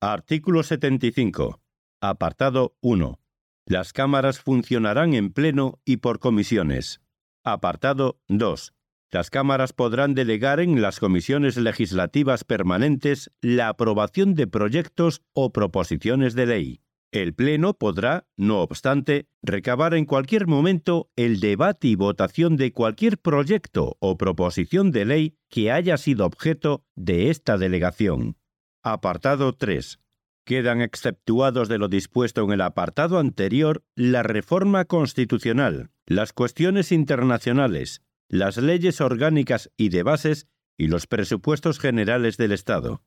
Artículo 75. Apartado 1. Las cámaras funcionarán en pleno y por comisiones. Apartado 2. Las cámaras podrán delegar en las comisiones legislativas permanentes la aprobación de proyectos o proposiciones de ley. El Pleno podrá, no obstante, recabar en cualquier momento el debate y votación de cualquier proyecto o proposición de ley que haya sido objeto de esta delegación. Apartado 3. Quedan exceptuados de lo dispuesto en el apartado anterior la reforma constitucional, las cuestiones internacionales, las leyes orgánicas y de bases y los presupuestos generales del Estado.